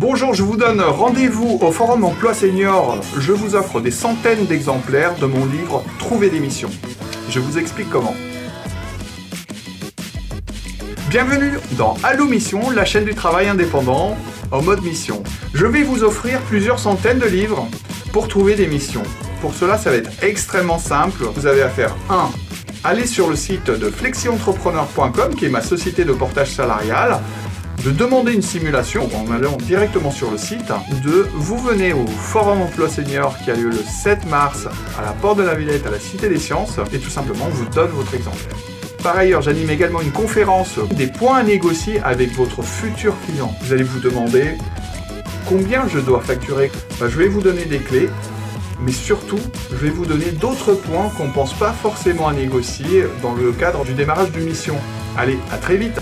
Bonjour, je vous donne rendez-vous au Forum Emploi Senior. Je vous offre des centaines d'exemplaires de mon livre Trouver des missions. Je vous explique comment. Bienvenue dans Allo Mission, la chaîne du travail indépendant en mode mission. Je vais vous offrir plusieurs centaines de livres pour trouver des missions. Pour cela, ça va être extrêmement simple. Vous avez à faire 1. Aller sur le site de flexiontrepreneur.com qui est ma société de portage salarial de demander une simulation en allant directement sur le site, de vous venez au Forum Emploi Senior qui a lieu le 7 mars à la Porte de la Villette à la Cité des Sciences et tout simplement vous donne votre exemplaire. Par ailleurs, j'anime également une conférence des points à négocier avec votre futur client. Vous allez vous demander combien je dois facturer. Ben, je vais vous donner des clés, mais surtout, je vais vous donner d'autres points qu'on ne pense pas forcément à négocier dans le cadre du démarrage d'une mission. Allez, à très vite